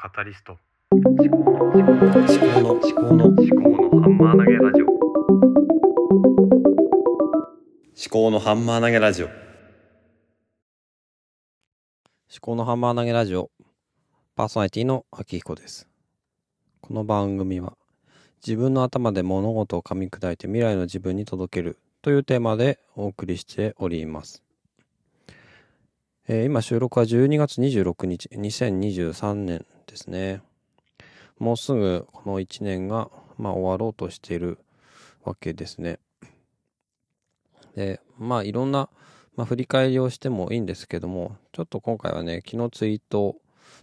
カタリスト。思考の思考の思考の思考の思考のハンマー投げラジオ。思考のハンマー投げラジオ。思考のハンマー投げラジオ。パーソナリティの秋彦です。この番組は自分の頭で物事を噛み砕いて未来の自分に届けるというテーマでお送りしております、えー今収録は12月26日2023年ですね。もうすぐこの1年が、まあ、終わろうとしているわけですね。で、まあいろんな、まあ、振り返りをしてもいいんですけども、ちょっと今回はね、昨日ツイート、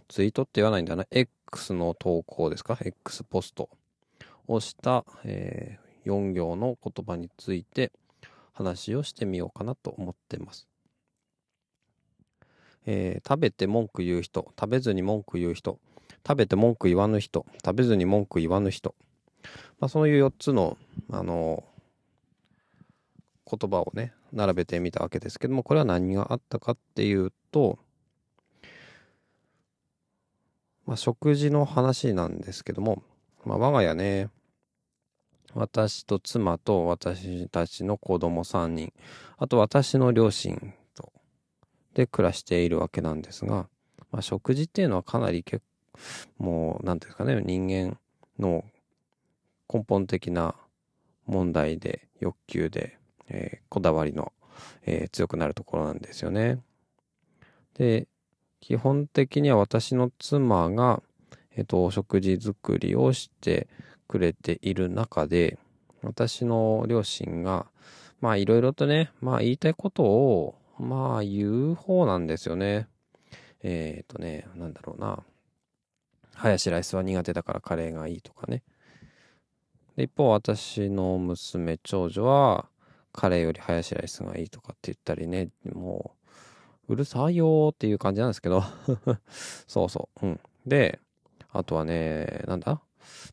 ツイートって言わないんだな、X の投稿ですか ?X ポスト。をした、えー4行の言葉について話をしてみようかなと思ってます。えー食べて文句言う人、食べずに文句言う人、食べて文句言わぬ人、食べずに文句言わぬ人。まあそういう4つの、あの言葉をね並べてみたわけですけどもこれは何があったかっていうと、まあ、食事の話なんですけども、まあ、我が家ね私と妻と私たちの子供3人あと私の両親とで暮らしているわけなんですが、まあ、食事っていうのはかなり結もう何ていうんですかね人間の根本的な問題で欲求でえーこだわりの、えー強くなるところなんですよね。で、基本的には私の妻が、えっ、と、お食事作りをしてくれている中で、私の両親が、まあいろいろとね、まあ言いたいことを、まあ言う方なんですよね。えっ、とね、なんだろうな。ハヤシライスは苦手だからカレーがいいとかね。で一方、私の娘、長女は、カレーよりハヤシライスがいいとかって言ったりね、もう、うるさいよーっていう感じなんですけど、そうそう、うん。で、あとはね、なんだ？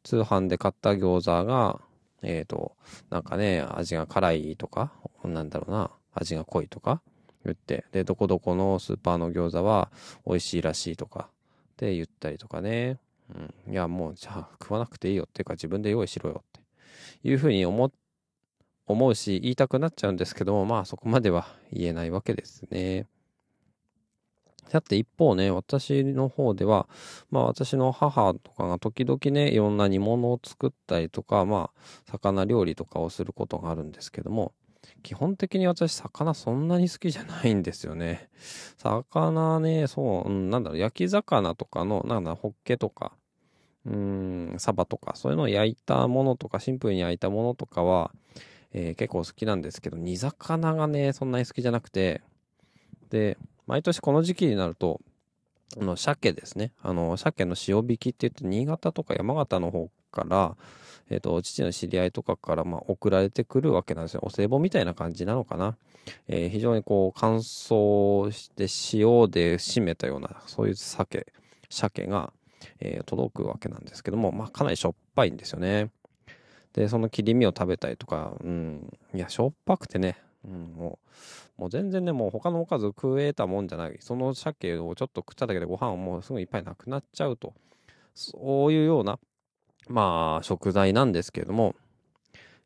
通販で買った餃子が、えっ、と、なんかね、味が辛いとか、なんだろうな、味が濃いとか言って、で、どこどこのスーパーの餃子は美味しいらしいとか、って言ったりとかね、うん。いや、もう、じゃあ食わなくていいよっていうか自分で用意しろよっていうふうに思、思うし言いたくなっちゃうんですけどもまあそこまでは言えないわけですね。さて一方ね私の方ではまあ私の母とかが時々ねいろんな煮物を作ったりとかまあ魚料理とかをすることがあるんですけども基本的に私魚そんなに好きじゃないんですよね。魚ねそう、うん、なんだろう焼き魚とかのなんだろホッケとかうんサバとかそういうのを焼いたものとかシンプルに焼いたものとかはえー結構好きなんですけど煮魚がねそんなに好きじゃなくてで毎年この時期になるとあの鮭ですねあの鮭の塩引きって言って新潟とか山形の方から、えー、と父の知り合いとかから、まあ、送られてくるわけなんですよ。お歳暮みたいな感じなのかな、えー非常にこう乾燥して塩で締めたようなそういう鮭鮭が、えー届くわけなんですけども、まあ、かなりしょっぱいんですよね。で、その切り身を食べたりとか、うん、いや、しょっぱくてね、うん、もう、もう全然ね、もう他のおかず食えたもんじゃない。その鮭をちょっと食っただけでご飯はもうすぐいっぱいなくなっちゃうと。そういうような、まあ、食材なんですけれども、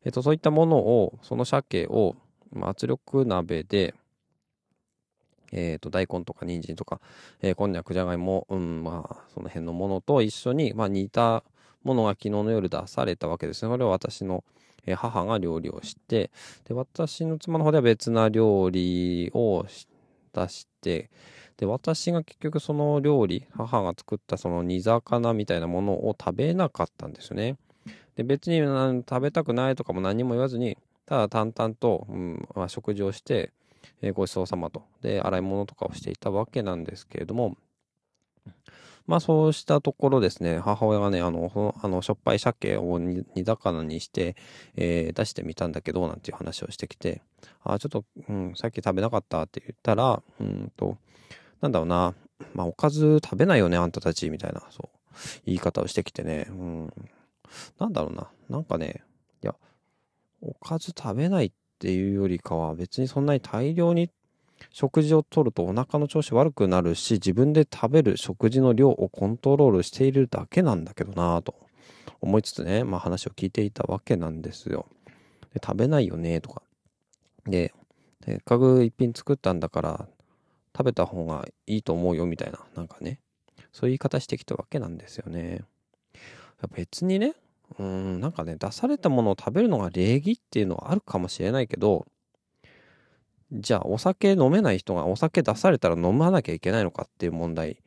えっと、そういったものを、その鮭を、まあ、圧力鍋で、えっと、大根とか人参とか、えーこんにゃく、じゃがいも、うん、まあ、その辺のものと一緒に、まあ、煮たものが昨日の夜出されたわけですね。これは私のえー母が料理をして、で、私の妻の方では別な料理を出して、で、私が結局その料理、母が作ったその煮魚みたいなものを食べなかったんですよね。で、別に食べたくないとかも何も言わずに、ただ淡々と、うんまあ、食事をして、えーごちそうさまと。で、洗い物とかをしていたわけなんですけれども、まあそうしたところですね、母親がね、あの、あのしょっぱい鮭を煮煮魚にして、えー出してみたんだけど、なんていう話をしてきて、あ、ちょっと、うん、さっき食べなかったって言ったら、うんと、なんだろうな、まあおかず食べないよね、あんたたち、みたいな、そう、言い方をしてきてね、うん、なんだろうな、なんかね、いや、おかず食べないっていうよりかは、別にそんなに大量に食事をとるとお腹の調子悪くなるし、自分で食べる食事の量をコントロールしているだけなんだけどなぁと思いつつね、まあ話を聞いていたわけなんですよ。で食べないよねとか。で、せっかく一品作ったんだから食べた方がいいと思うよみたいな、なんかね、そういう言い方してきたわけなんですよね。別にね、うん、なんかね、出されたものを食べるのが礼儀っていうのはあるかもしれないけど、じゃあお酒飲めない人がお酒出されたら飲まなきゃいけないのかっていう問題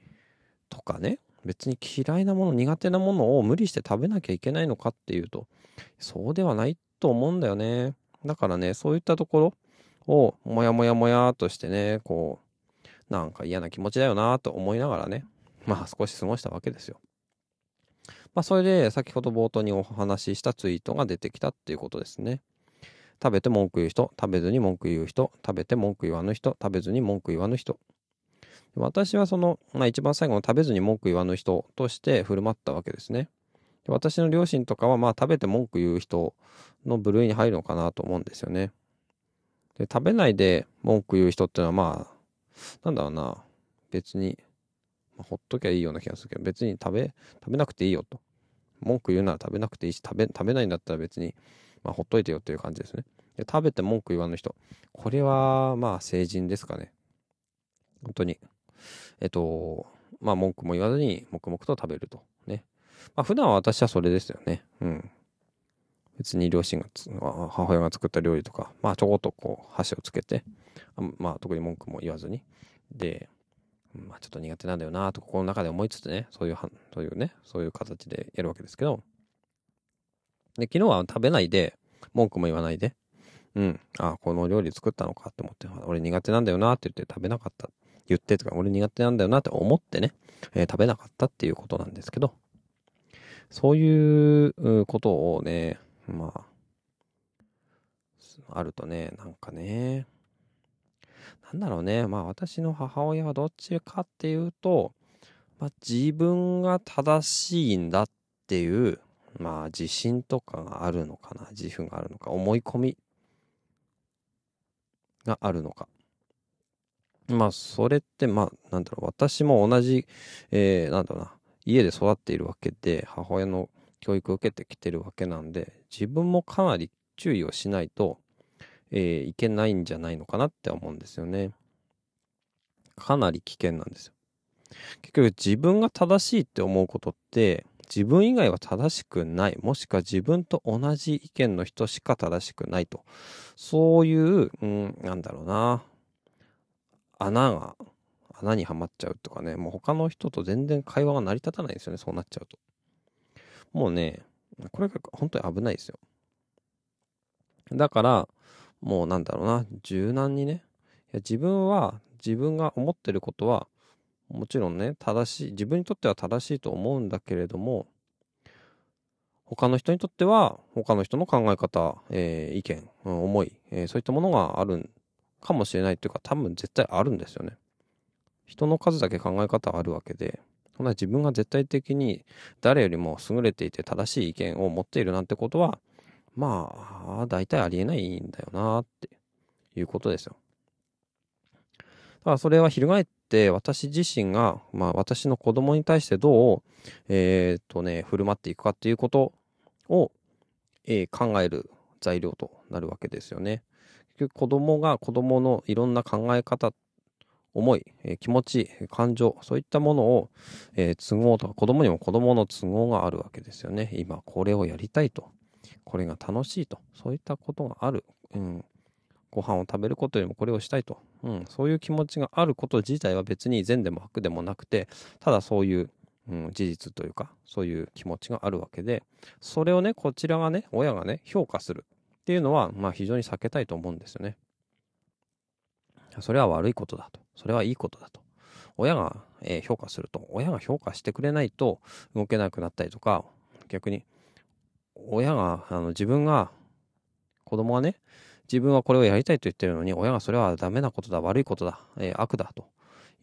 とかね。別に嫌いなもの苦手なものを無理して食べなきゃいけないのかっていうとそうではないと思うんだよね。だからねそういったところをもやもやもやとしてねこうなんか嫌な気持ちだよなと思いながらねまあ少し過ごしたわけですよまあそれで先ほど冒頭にお話ししたツイートが出てきたっていうことですね食べて文句言う人、食べずに文句言う人、食べて文句言わぬ人、食べずに文句言わぬ人。私はその、まあ一番最後の食べずに文句言わぬ人として振る舞ったわけですね。私の両親とかはまあ食べて文句言う人の部類に入るのかなと思うんですよね。で食べないで文句言う人っていうのはまあ、なんだろうな、別に、まあ、ほっときゃいいような気がするけど、別に食べ、食べなくていいよと。文句言うなら食べなくていいし、食べ、食べないんだったら別にまあ、ほっといてよっていう感じですね。で食べて文句言わぬ人。これは、まあ、成人ですかね。本当に。えっと、まあ、文句も言わずに、黙々と食べると。ね。まあ、普段は私はそれですよね。うん。別に両親が母親が作った料理とか、まあ、ちょこっとこう、箸をつけて、あまあ、特に文句も言わずに。で、まあ、ちょっと苦手なんだよなと、心の中で思いつつね、そういう、そういうね、そういう形でやるわけですけど、で、昨日は食べないで、文句も言わないで、うん、あ、この料理作ったのかって思って、俺苦手なんだよなって言って食べなかった。言ってとか、俺苦手なんだよなって思ってね、えー、食べなかったっていうことなんですけど、そういうことをね、まあ、あるとね、なんかね、なんだろうね、まあ私の母親はどっちかっていうと、まあ、自分が正しいんだっていうまあ自信とかがあるのかな。自負があるのか。思い込みがあるのか。まあそれってまあなんだろう。私も同じ、えー、なんだろうな。家で育っているわけで母親の教育を受けてきてるわけなんで自分もかなり注意をしないと、えー、いけないんじゃないのかなって思うんですよねかなり危険なんですよ結局自分が正しいって思うことって自分以外は正しくない、もしくは自分と同じ意見の人しか正しくないと。そういう、うん、なんだろうな。穴が、穴にはまっちゃうとかね、もう他の人と全然会話が成り立たないんですよね、そうなっちゃうと。もうね、これが本当に危ないですよ。だから、もうなんだろうな、柔軟にね、いや自分は自分が思ってることはもちろんね正しい自分にとっては正しいと思うんだけれども他の人にとっては他の人の考え方、えー、意見、うん、思い、えー、そういったものがあるかもしれないというか多分絶対あるんですよね。人の数だけ考え方あるわけでそんな自分が絶対的に誰よりも優れていて正しい意見を持っているなんてことはまあ大体ありえないんだよなっていうことですよ。だからそれは翻って私自身が、まあ、私の子供に対してどう、えー、とね、振る舞っていくかっていうことを、えー、考える材料となるわけですよね。結局子供が子供のいろんな考え方、思い、えー、気持ち、感情、そういったものを、え都合とか子供にも子供の都合があるわけですよね。今これをやりたいと。これが楽しいと。そういったことがある。うん、ご飯を食べることよりもこれをしたいと、うん、そういう気持ちがあること自体は別に善でも悪でもなくてただそういう、うん、事実というかそういう気持ちがあるわけでそれをねこちらがね親がね評価するっていうのはまあ非常に避けたいと思うんですよね。それは悪いことだと。それはいいことだと。親が、えー、評価すると。親が評価してくれないと動けなくなったりとか逆に親があの自分が子供がね自分はこれをやりたいと言ってるのに、親がそれはダメなことだ、悪いことだ、えー、悪だと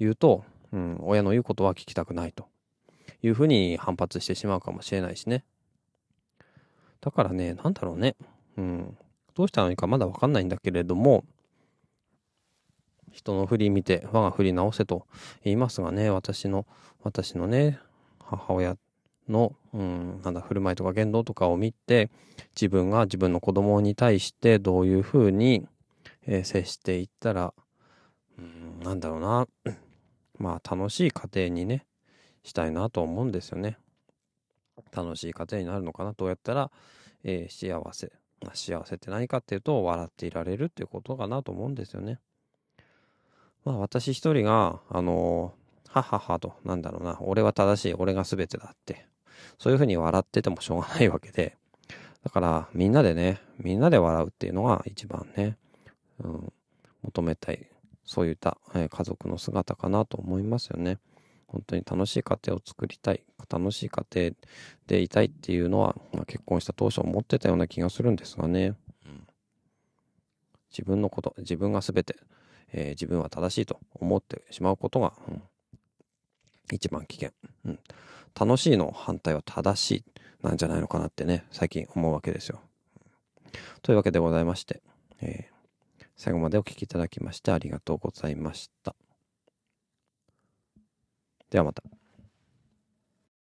言うと、うん、親の言うことは聞きたくないというふうに反発してしまうかもしれないしね。だからね、なんだろうね。うん。どうしたらいいかまだわかんないんだけれども、人の振り見て我が振り直せと言いますがね、私の、私のね、母親の、うん、なんだ、振る舞いとか言動とかを見て、自分が自分の子供に対してどういうふうに、えー、接していったら、うん、なんだろうな、まあ楽しい家庭にね、したいなと思うんですよね。楽しい家庭になるのかな。どうやったら、えー、幸せ。まあ幸せって何かっていうと、笑っていられるっていうことかなと思うんですよね。まあ私一人が、あのー、はははと、なんだろうな、俺は正しい、俺が全てだって、そういうふうに笑っててもしょうがないわけで、だからみんなでね、みんなで笑うっていうのが一番ね、うん、求めたい、そういった、えー、家族の姿かなと思いますよね。本当に楽しい家庭を作りたい、楽しい家庭でいたいっていうのは、まあ、結婚した当初思ってたような気がするんですがね。うん、自分のこと、自分が全て、えー、自分は正しいと思ってしまうことが、うん、一番危険、うん。楽しいの反対は正しいなんじゃないのかなってね、最近思うわけですよ。というわけでございまして、えー、最後までお聴きいただきましてありがとうございました。ではまた。